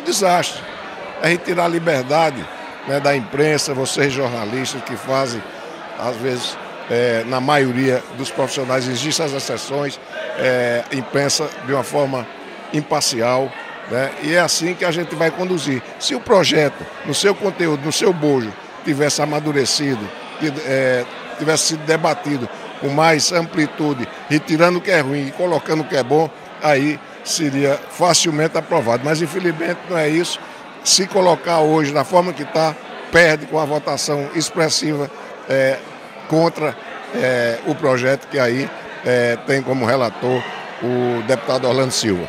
um desastre. A gente a liberdade né, da imprensa, vocês jornalistas que fazem, às vezes, é, na maioria dos profissionais, existem as exceções, é, imprensa de uma forma imparcial, né, e é assim que a gente vai conduzir. Se o projeto, no seu conteúdo, no seu bojo, tivesse amadurecido, é, tivesse sido debatido com mais amplitude, retirando o que é ruim e colocando o que é bom, aí seria facilmente aprovado. Mas infelizmente não é isso. Se colocar hoje da forma que está, perde com a votação expressiva é, contra é, o projeto que aí é, tem como relator o deputado Orlando Silva.